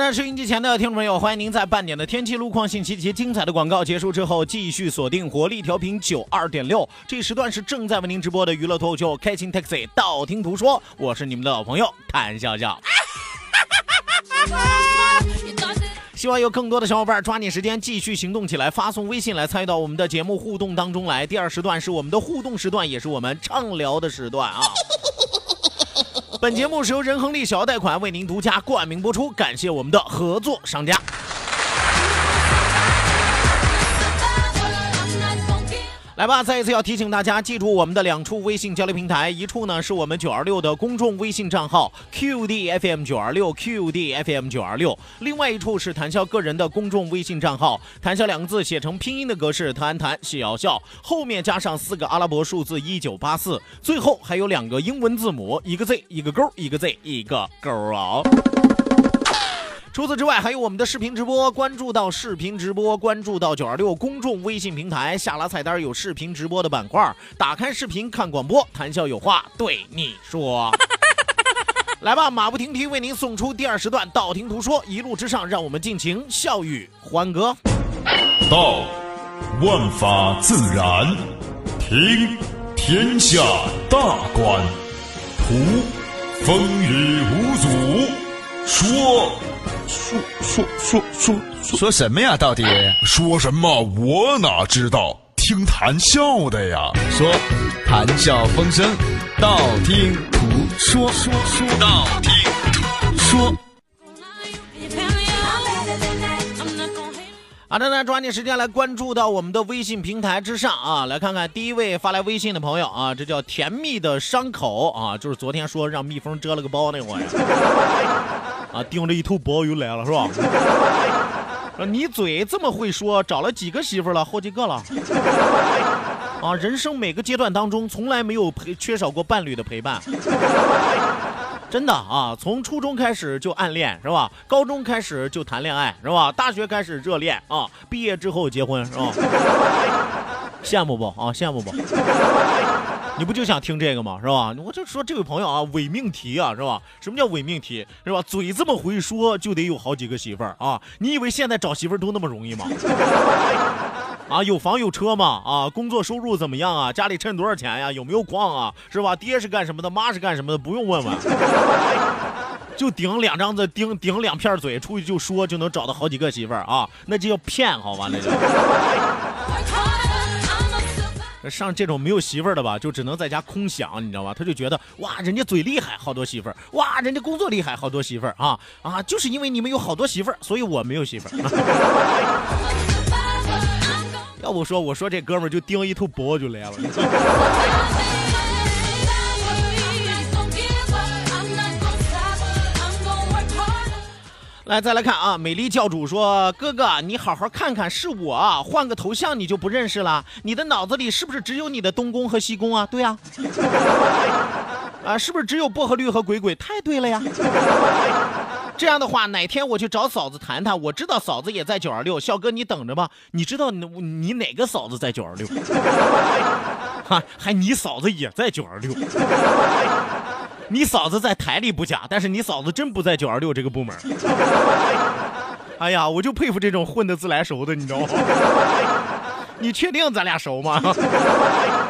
在，收音机前的听众朋友，欢迎您在半点的天气、路况信息及精彩的广告结束之后，继续锁定活力调频九二点六。这时段是正在为您直播的娱乐脱口秀《开心 Taxi》，道听途说，我是你们的老朋友谭笑笑。希望有更多的小伙伴抓紧时间继续行动起来，发送微信来参与到我们的节目互动当中来。第二时段是我们的互动时段，也是我们畅聊的时段啊。本节目是由仁恒利小额贷款为您独家冠名播出，感谢我们的合作商家。来吧，再一次要提醒大家，记住我们的两处微信交流平台，一处呢是我们九二六的公众微信账号 QDFM 九二六 QDFM 九二六，另外一处是谈笑个人的公众微信账号，谈笑两个字写成拼音的格式，谈谈笑笑，后面加上四个阿拉伯数字一九八四，最后还有两个英文字母，一个 Z 一个勾，一个 Z 一个勾啊。除此之外，还有我们的视频直播，关注到视频直播，关注到九二六公众微信平台，下拉菜单有视频直播的板块，打开视频看广播，谈笑有话对你说。来吧，马不停蹄为您送出第二时段，道听途说，一路之上，让我们尽情笑语欢歌。道，万法自然；听，天下大观；图，风雨无阻；说。说说说说说什么呀？到底说什么？我哪知道？听谈笑的呀。说谈笑风生，道听途说。说说道听途说。好的，那抓紧时间来关注到我们的微信平台之上啊，来看看第一位发来微信的朋友啊，这叫甜蜜的伤口啊，就是昨天说让蜜蜂蛰了个包那回 啊，盯着一头包又来了是吧？你嘴这么会说，找了几个媳妇了？好几个了。啊，人生每个阶段当中，从来没有陪缺少过伴侣的陪伴。真的啊，从初中开始就暗恋是吧？高中开始就谈恋爱是吧？大学开始热恋啊，毕业之后结婚是吧？羡慕不啊？羡慕不？你不就想听这个吗？是吧？我就说这位朋友啊，伪命题啊，是吧？什么叫伪命题？是吧？嘴这么会说，就得有好几个媳妇儿啊？你以为现在找媳妇儿都那么容易吗？啊，有房有车吗？啊，工作收入怎么样啊？家里趁多少钱呀？有没有矿啊？是吧？爹是干什么的？妈是干什么的？不用问问，就顶两张嘴，顶顶两片嘴，出去就说就能找到好几个媳妇儿啊？那就叫骗，好吧？那就。上这种没有媳妇儿的吧，就只能在家空想，你知道吧？他就觉得哇，人家嘴厉害，好多媳妇儿；哇，人家工作厉害，好多媳妇儿啊啊！就是因为你们有好多媳妇儿，所以我没有媳妇儿。要不说，我说这哥们儿就盯一头包就来了。来，再来看啊！美丽教主说：“哥哥，你好好看看，是我，换个头像你就不认识了？你的脑子里是不是只有你的东宫和西宫啊？对呀，啊，是不是只有薄荷绿和鬼鬼？太对了呀！这样的话，哪天我去找嫂子谈谈，我知道嫂子也在九二六，笑哥你等着吧。你知道你你哪个嫂子在九二六？哈，还你嫂子也在九二六。”你嫂子在台里不假，但是你嫂子真不在九二六这个部门。哎呀，我就佩服这种混的自来熟的，你知道吗？你确定咱俩熟吗？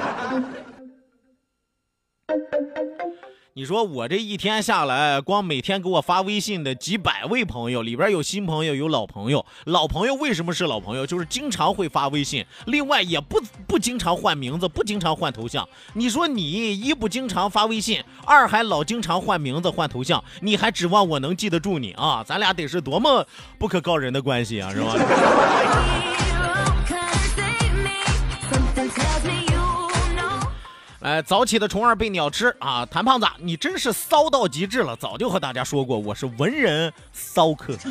你说我这一天下来，光每天给我发微信的几百位朋友里边有新朋友，有老朋友。老朋友为什么是老朋友？就是经常会发微信，另外也不不经常换名字，不经常换头像。你说你一不经常发微信，二还老经常换名字换头像，你还指望我能记得住你啊？咱俩得是多么不可告人的关系啊，是吧？哎，早起的虫儿被鸟吃啊！谭胖子，你真是骚到极致了。早就和大家说过，我是文人骚客。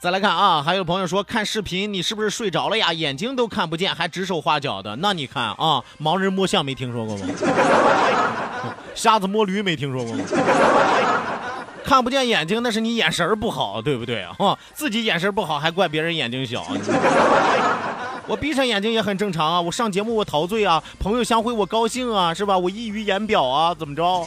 再来看啊，还有朋友说看视频，你是不是睡着了呀？眼睛都看不见，还指手画脚的。那你看啊，盲人摸象没听说过吗？瞎子摸驴没听说过吗？看不见眼睛，那是你眼神不好，对不对啊？自己眼神不好，还怪别人眼睛小。我闭上眼睛也很正常啊。我上节目我陶醉啊，朋友相会我高兴啊，是吧？我溢于言表啊，怎么着？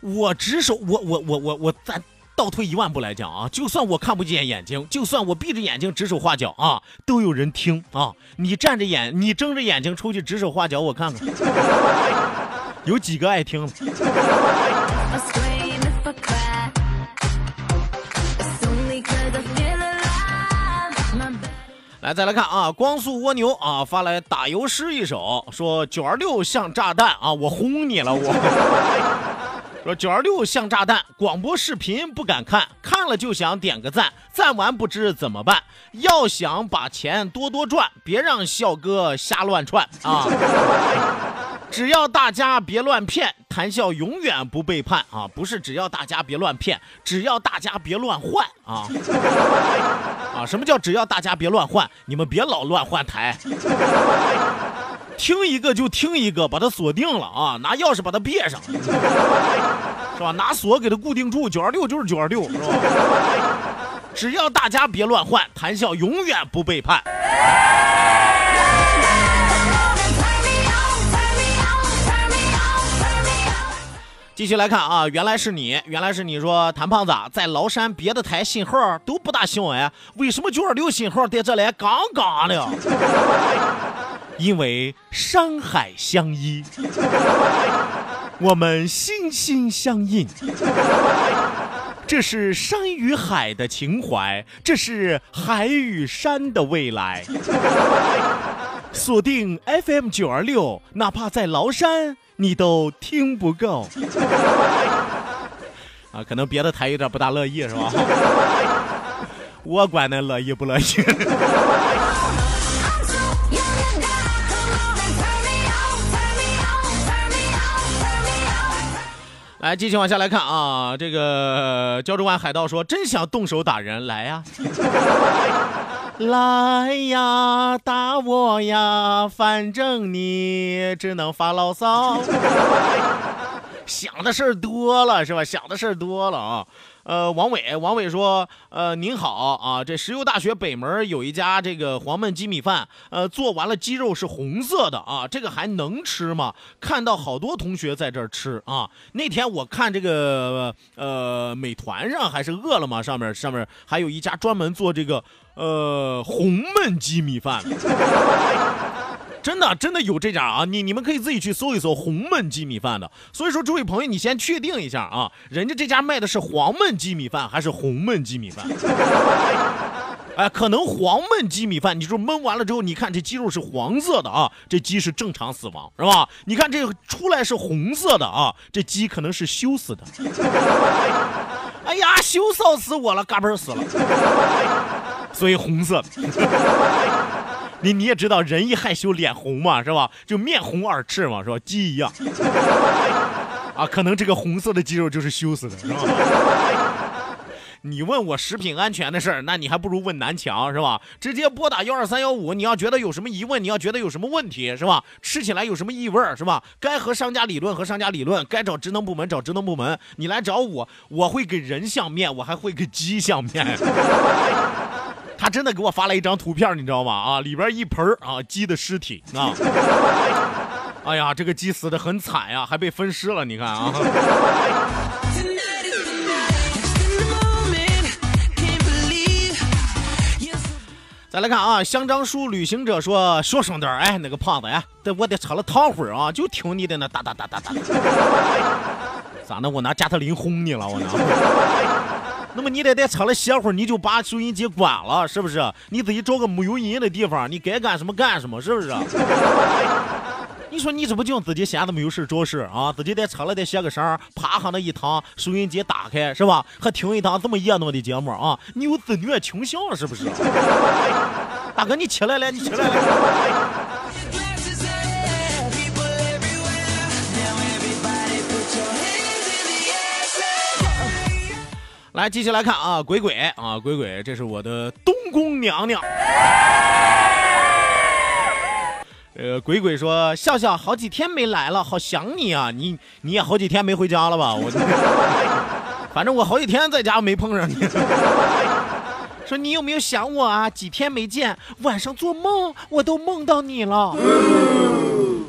我只手，我我我我我咱倒退一万步来讲啊，就算我看不见眼睛，就算我闭着眼睛指手画脚啊，都有人听啊。你站着眼，你睁着眼睛出去指手画脚，我看看，有几个爱听的。来，再来看啊，光速蜗牛啊发来打油诗一首，说九二六像炸弹啊，我轰你了我。说九二六像炸弹，广播视频不敢看，看了就想点个赞，赞完不知怎么办。要想把钱多多赚，别让笑哥瞎乱窜啊！只要大家别乱骗，谈笑永远不背叛啊！不是只要大家别乱骗，只要大家别乱换啊！啊，什么叫只要大家别乱换？你们别老乱换台。听一个就听一个，把它锁定了啊！拿钥匙把它别上，是吧？拿锁给它固定住。九二六就是九二六，是吧？只要大家别乱换，谈笑永远不背叛。继续来看啊，原来是你，原来是你说谭胖子在崂山别的台信号都不大行哎，为什么九二六信号在这来杠杠的？因为山海相依，我们心心相印，这是山与海的情怀，这是海与山的未来。锁定 FM 九二六，哪怕在崂山，你都听不够。啊，可能别的台有点不大乐意，是吧？我管那乐意不乐意。来，继续往下来看啊，这个胶州湾海盗说：“真想动手打人，来呀，来呀，打我呀，反正你只能发牢骚。”想的事儿多了是吧？想的事儿多了啊。呃，王伟，王伟说，呃，您好啊，这石油大学北门有一家这个黄焖鸡米饭，呃，做完了鸡肉是红色的啊，这个还能吃吗？看到好多同学在这儿吃啊。那天我看这个呃，美团上还是饿了么上面上面还有一家专门做这个呃红焖鸡米饭。真的，真的有这家啊！你你们可以自己去搜一搜红焖鸡米饭的。所以说，诸位朋友，你先确定一下啊，人家这家卖的是黄焖鸡米饭还是红焖鸡米饭？哎，可能黄焖鸡米饭，你说焖完了之后，你看这鸡肉是黄色的啊，这鸡是正常死亡，是吧？你看这出来是红色的啊，这鸡可能是羞死的。哎呀，羞臊死我了，嘎嘣死了，所以红色。你你也知道，人一害羞脸红嘛，是吧？就面红耳赤嘛，是吧？鸡一样，啊，可能这个红色的肌肉就是羞死的，是吧？你问我食品安全的事儿，那你还不如问南墙，是吧？直接拨打幺二三幺五，你要觉得有什么疑问，你要觉得有什么问题，是吧？吃起来有什么异味，是吧？该和商家理论和商家理论，该找职能部门找职能部门，你来找我，我会给人相面，我还会给鸡相面。他真的给我发了一张图片，你知道吗？啊，里边一盆儿啊鸡的尸体啊。哎呀，这个鸡死的很惨呀，还被分尸了，你看啊。再来看啊，香樟树旅行者说说声点，哎，那个胖子哎，得我得车了躺会儿啊，就听你的那哒哒哒哒哒。咋的？我拿加特林轰你了？我拿？那么你得在车里歇会儿，你就把收音机关了，是不是？你自己找个没有音的地方，你该干什么干什么，是不是？你说你这不就自己闲着没有事找事啊？自己在车里再歇个声，啪哈那一躺，收音机打开是吧？还听一档这么热闹的节目啊？你有自虐倾向是不是？大哥，你起来了，你起来了。来，继续来看啊，鬼鬼啊，鬼鬼，这是我的东宫娘娘。呃，鬼鬼说：“笑笑好几天没来了，好想你啊！你你也好几天没回家了吧？我，反正我好几天在家没碰上你。说你有没有想我啊？几天没见，晚上做梦我都梦到你了。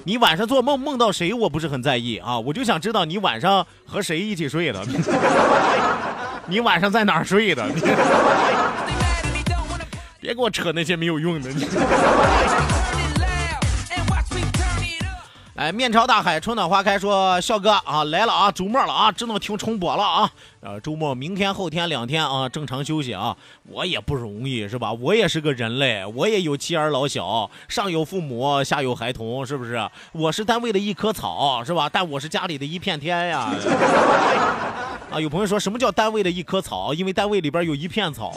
你晚上做梦梦到谁？我不是很在意啊，我就想知道你晚上和谁一起睡的。你晚上在哪儿睡的？你别给我扯那些没有用的。”你哎，面朝大海，春暖花开。说笑哥啊，来了啊，周末了啊，只能听重播了啊。呃，周末明天后天两天啊，正常休息啊。我也不容易是吧？我也是个人类，我也有妻儿老小，上有父母，下有孩童，是不是？我是单位的一棵草是吧？但我是家里的一片天呀。啊，有朋友说什么叫单位的一棵草？因为单位里边有一片草。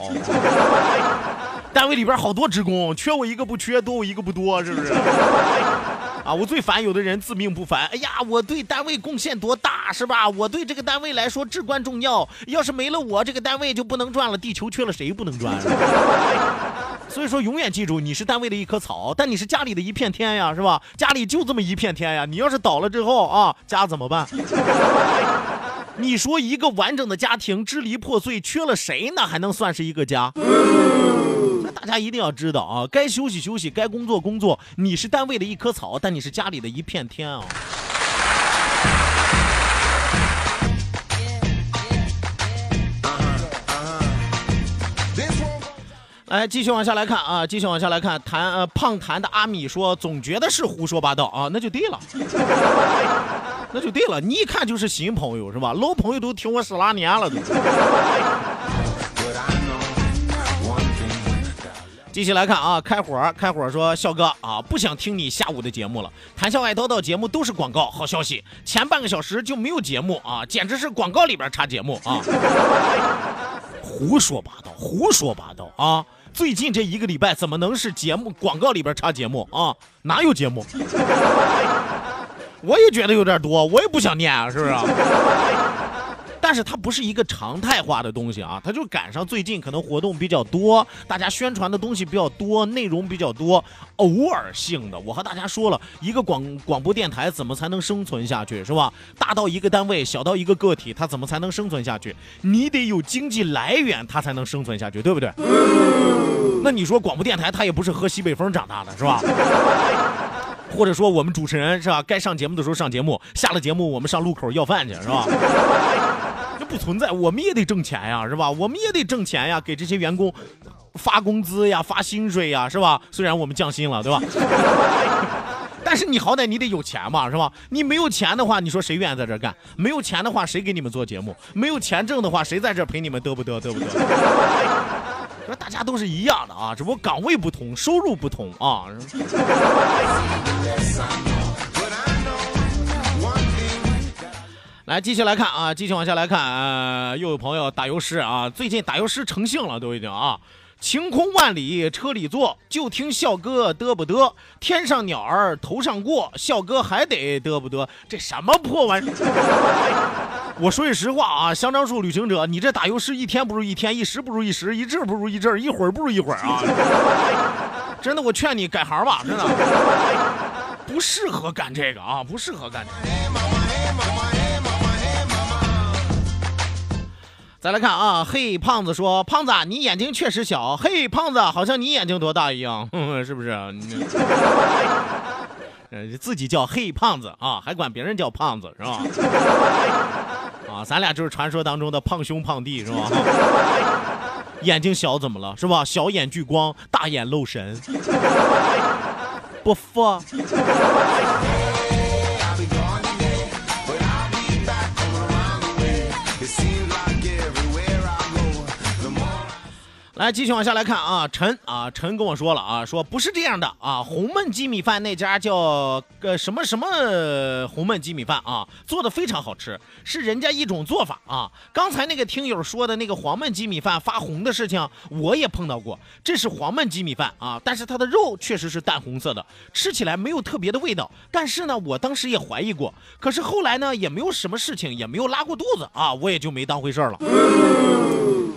单位里边好多职工，缺我一个不缺，多我一个不多，是不是？啊，我最烦有的人自命不凡。哎呀，我对单位贡献多大，是吧？我对这个单位来说至关重要。要是没了我，这个单位就不能转了。地球缺了谁不能转？所以说，永远记住，你是单位的一棵草，但你是家里的一片天呀，是吧？家里就这么一片天呀。你要是倒了之后啊，家怎么办？你说一个完整的家庭支离破碎，缺了谁呢？还能算是一个家？那大家一定要知道啊，该休息休息，该工作工作。你是单位的一棵草，但你是家里的一片天啊！来，继续往下来看啊，继续往下来看。谈呃，胖谈的阿米说，总觉得是胡说八道啊，那就对了，那就对了。你一看就是新朋友是吧？老朋友都听我十来年了都。继续来看啊，开火开火说笑哥啊，不想听你下午的节目了。谈笑爱叨叨节目都是广告。好消息，前半个小时就没有节目啊，简直是广告里边插节目啊！胡说八道，胡说八道啊！最近这一个礼拜怎么能是节目广告里边插节目啊？哪有节目？我也觉得有点多，我也不想念啊，是不是？但是它不是一个常态化的东西啊，它就赶上最近可能活动比较多，大家宣传的东西比较多，内容比较多，偶尔性的。我和大家说了一个广广播电台怎么才能生存下去，是吧？大到一个单位，小到一个个体，它怎么才能生存下去？你得有经济来源，它才能生存下去，对不对？那你说广播电台它也不是喝西北风长大的，是吧？或者说我们主持人是吧？该上节目的时候上节目，下了节目我们上路口要饭去，是吧？这不存在，我们也得挣钱呀，是吧？我们也得挣钱呀，给这些员工发工资呀，发薪水呀，是吧？虽然我们降薪了，对吧？但是你好歹你得有钱嘛，是吧？你没有钱的话，你说谁愿意在这干？没有钱的话，谁给你们做节目？没有钱挣的话，谁在这陪你们得不得？对不对？说大家都是一样的啊，只不过岗位不同，收入不同啊。来，继续来看啊，继续往下来看，呃，又有朋友打油诗啊，最近打油诗成性了，都已经啊。晴空万里车里坐，就听笑哥嘚不嘚。天上鸟儿头上过，笑哥还得嘚不嘚。这什么破玩意儿？我说句实话啊，香樟树旅行者，你这打油诗一天不如一天，一时不如一时，一阵不如一阵，一会儿不如一会儿啊。真的，我劝你改行吧，真的，不适合干这个啊，不适合干这个。再来看啊，嘿，胖子说：“胖子，你眼睛确实小。”嘿，胖子，好像你眼睛多大一样，是不是？呃，自己叫嘿胖子啊，还管别人叫胖子是吧？啊，咱俩就是传说当中的胖兄胖弟是吧？眼睛小怎么了是吧？小眼聚光，大眼漏神，不服？来，继续往下来看啊，陈啊，陈跟我说了啊，说不是这样的啊，红焖鸡米饭那家叫个什么什么红焖鸡米饭啊，做的非常好吃，是人家一种做法啊。刚才那个听友说的那个黄焖鸡米饭发红的事情，我也碰到过，这是黄焖鸡米饭啊，但是它的肉确实是淡红色的，吃起来没有特别的味道。但是呢，我当时也怀疑过，可是后来呢，也没有什么事情，也没有拉过肚子啊，我也就没当回事了。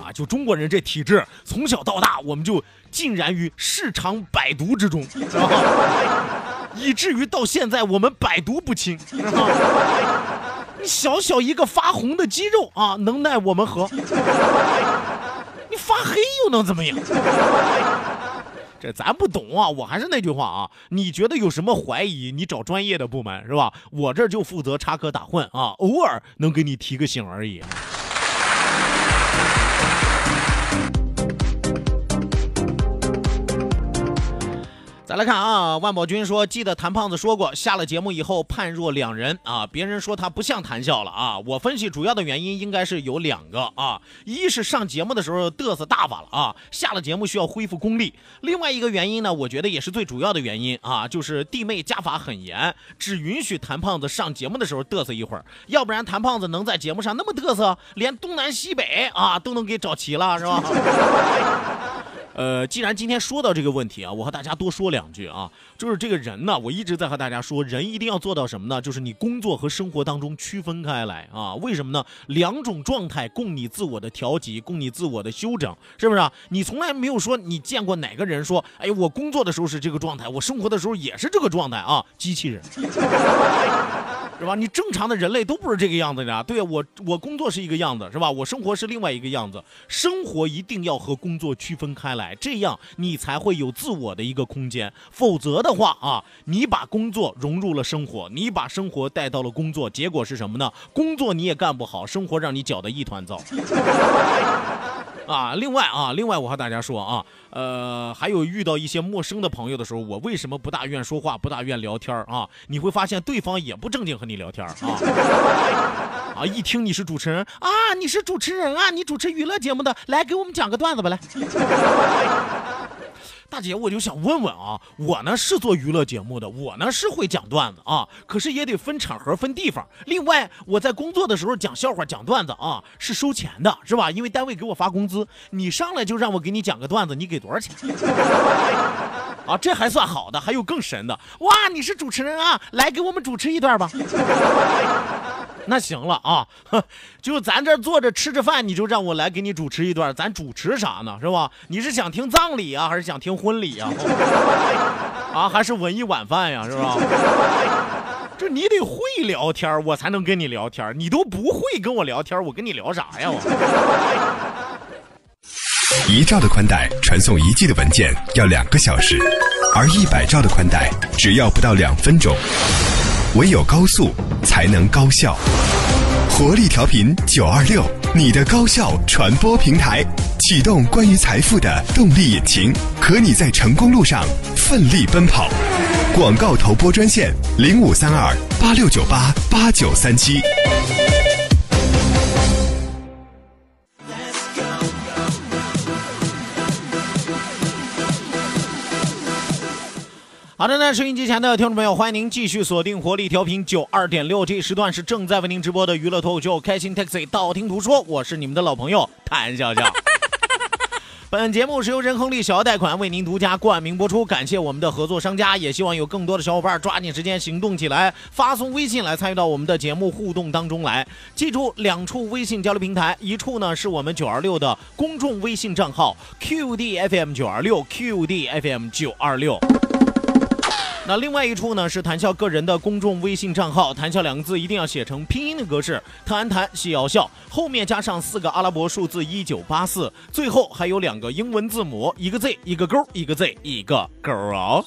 啊，就中国人这体质，从小到大我们就浸染于市场百毒之中，以至于到现在我们百毒不侵，你小小一个发红的肌肉啊，能奈我们何？你发黑又能怎么样？这咱不懂啊！我还是那句话啊，你觉得有什么怀疑，你找专业的部门是吧？我这就负责插科打诨啊，偶尔能给你提个醒而已。再来看啊，万宝军说，记得谭胖子说过，下了节目以后判若两人啊。别人说他不像谭笑了啊。我分析主要的原因应该是有两个啊，一是上节目的时候嘚瑟大发了啊，下了节目需要恢复功力。另外一个原因呢，我觉得也是最主要的原因啊，就是弟妹家法很严，只允许谭胖子上节目的时候嘚瑟一会儿，要不然谭胖子能在节目上那么嘚瑟，连东南西北啊都能给找齐了，是吧？呃，既然今天说到这个问题啊，我和大家多说两句啊，就是这个人呢，我一直在和大家说，人一定要做到什么呢？就是你工作和生活当中区分开来啊。为什么呢？两种状态供你自我的调节，供你自我的修整，是不是啊？你从来没有说你见过哪个人说，哎，我工作的时候是这个状态，我生活的时候也是这个状态啊？机器人。是吧？你正常的人类都不是这个样子的。对我，我工作是一个样子，是吧？我生活是另外一个样子。生活一定要和工作区分开来，这样你才会有自我的一个空间。否则的话啊，你把工作融入了生活，你把生活带到了工作，结果是什么呢？工作你也干不好，生活让你搅得一团糟。啊，另外啊，另外我和大家说啊，呃，还有遇到一些陌生的朋友的时候，我为什么不大愿说话，不大愿聊天啊？你会发现对方也不正经和你聊天啊，啊，一听你是主持人啊，你是主持人啊，你主持娱乐节目的，来给我们讲个段子吧，来。大姐，我就想问问啊，我呢是做娱乐节目的，我呢是会讲段子啊，可是也得分场合、分地方。另外，我在工作的时候讲笑话、讲段子啊，是收钱的，是吧？因为单位给我发工资。你上来就让我给你讲个段子，你给多少钱？啊，这还算好的，还有更神的。哇，你是主持人啊，来给我们主持一段吧。那行了啊，就咱这坐着吃着饭，你就让我来给你主持一段，咱主持啥呢？是吧？你是想听葬礼啊，还是想听婚礼啊？啊，还是文艺晚饭呀？是吧？这你得会聊天，我才能跟你聊天。你都不会跟我聊天，我跟你聊啥呀？我 一兆的宽带传送一 G 的文件要两个小时，而一百兆的宽带只要不到两分钟。唯有高速才能高效，活力调频九二六，你的高效传播平台，启动关于财富的动力引擎，和你在成功路上奋力奔跑。广告投播专线零五三二八六九八八九三七。好的，那收音机前的听众朋友，欢迎您继续锁定活力调频九二点六，这时段是正在为您直播的娱乐脱口秀《开心 Taxi》，道听途说，我是你们的老朋友谭笑笑。本节目是由仁恒利小额贷款为您独家冠名播出，感谢我们的合作商家，也希望有更多的小伙伴抓紧时间行动起来，发送微信来参与到我们的节目互动当中来。记住，两处微信交流平台，一处呢是我们九二六的公众微信账号 QDFM 九二六 QDFM 九二六。那另外一处呢是谈笑个人的公众微信账号，谈笑两个字一定要写成拼音的格式，谈谈戏要笑，后面加上四个阿拉伯数字一九八四，最后还有两个英文字母，一个 Z 一个勾，一个 Z 一个勾啊。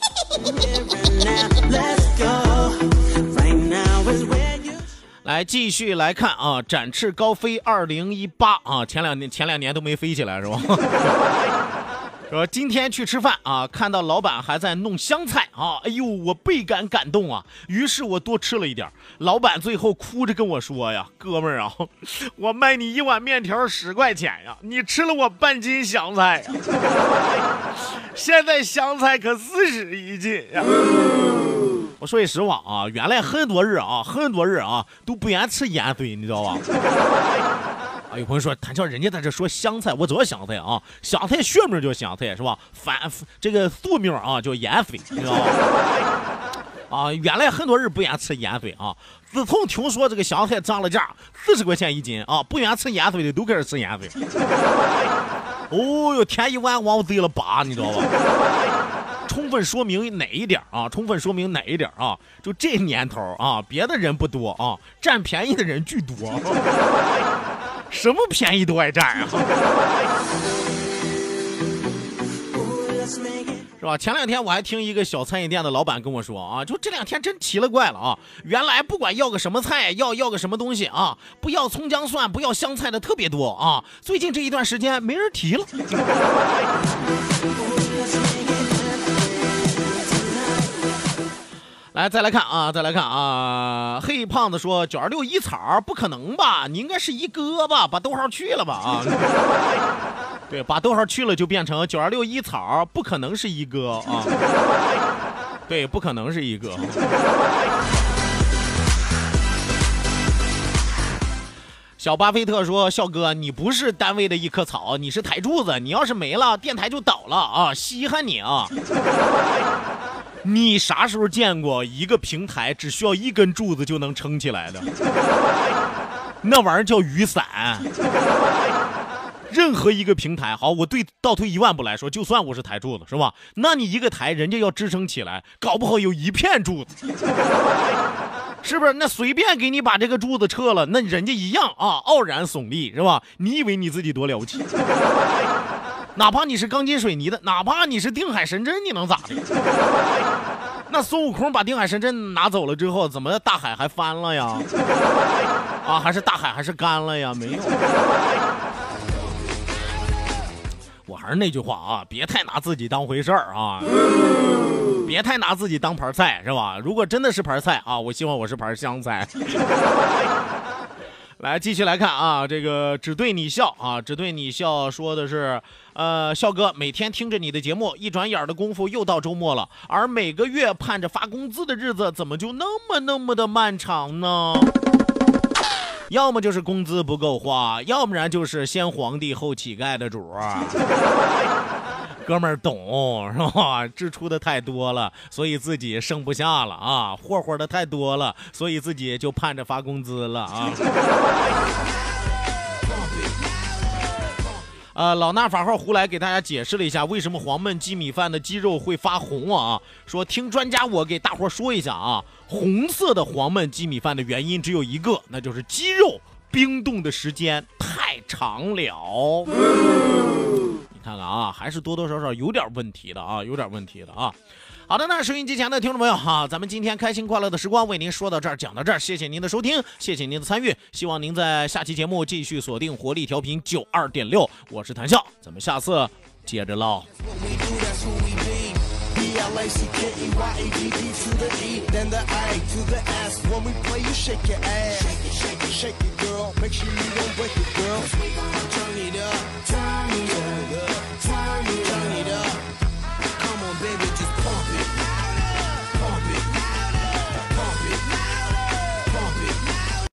来继续来看啊，展翅高飞二零一八啊，前两年前两年都没飞起来是吧？说今天去吃饭啊，看到老板还在弄香菜啊，哎呦，我倍感感动啊，于是我多吃了一点。老板最后哭着跟我说呀：“哥们儿啊，我卖你一碗面条十块钱呀，你吃了我半斤香菜呀，现在香菜可四十一斤呀。”我说句实话啊，原来很多人啊，很多人啊都不愿吃盐水，你知道吧？啊，有朋友说，谭笑人家在这说香菜，我知道香菜啊，香菜学名叫香菜是吧？反这个俗名啊叫盐水，你知道吧？啊，原来很多人不愿吃盐水啊，自从听说这个香菜涨了价，四十块钱一斤啊，不愿吃盐水的都开始吃盐水。哦哟，添一碗往我嘴了拔，你知道吧？充分说明哪一点啊？充分说明哪一点啊？就这年头啊，别的人不多啊，占便宜的人巨多，什么便宜都爱占啊，是吧？前两天我还听一个小餐饮店的老板跟我说啊，就这两天真奇了怪了啊，原来不管要个什么菜，要要个什么东西啊，不要葱姜蒜，不要香菜的特别多啊，最近这一段时间没人提了。来，再来看啊，再来看啊！黑胖子说：“九二六一草不可能吧？你应该是一哥吧？把逗号去了吧？啊，对，把逗号去了就变成九二六一草，不可能是一哥啊！对，不可能是一哥。”小巴菲特说：“笑哥，你不是单位的一棵草，你是台柱子，你要是没了，电台就倒了啊！稀罕你啊！”你啥时候见过一个平台只需要一根柱子就能撑起来的？那玩意儿叫雨伞。任何一个平台，好，我对倒退一万步来说，就算我是台柱子，是吧？那你一个台，人家要支撑起来，搞不好有一片柱子，是不是？那随便给你把这个柱子撤了，那人家一样啊，傲然耸立，是吧？你以为你自己多了不起？哪怕你是钢筋水泥的，哪怕你是定海神针，你能咋的？那孙悟空把定海神针拿走了之后，怎么大海还翻了呀？啊，还是大海还是干了呀？没有。我还是那句话啊，别太拿自己当回事儿啊，别太拿自己当盘菜是吧？如果真的是盘菜啊，我希望我是盘香菜。来，继续来看啊，这个只对你笑啊，只对你笑，说的是，呃，笑哥每天听着你的节目，一转眼的功夫又到周末了，而每个月盼着发工资的日子，怎么就那么那么的漫长呢？要么就是工资不够花，要不然就是先皇帝后乞丐的主儿。哥们儿懂是吧？支出的太多了，所以自己剩不下了啊！霍霍的太多了，所以自己就盼着发工资了啊！呃，老衲法号胡来给大家解释了一下，为什么黄焖鸡米饭的鸡肉会发红啊？说听专家我给大伙说一下啊，红色的黄焖鸡米饭的原因只有一个，那就是鸡肉冰冻的时间太长了。看看啊，还是多多少少有点问题的啊，有点问题的啊。好的，那收音机前的听众朋友哈，咱们今天开心快乐的时光为您说到这儿，讲到这儿，谢谢您的收听，谢谢您的参与，希望您在下期节目继续锁定活力调频九二点六，我是谭笑，咱们下次接着唠。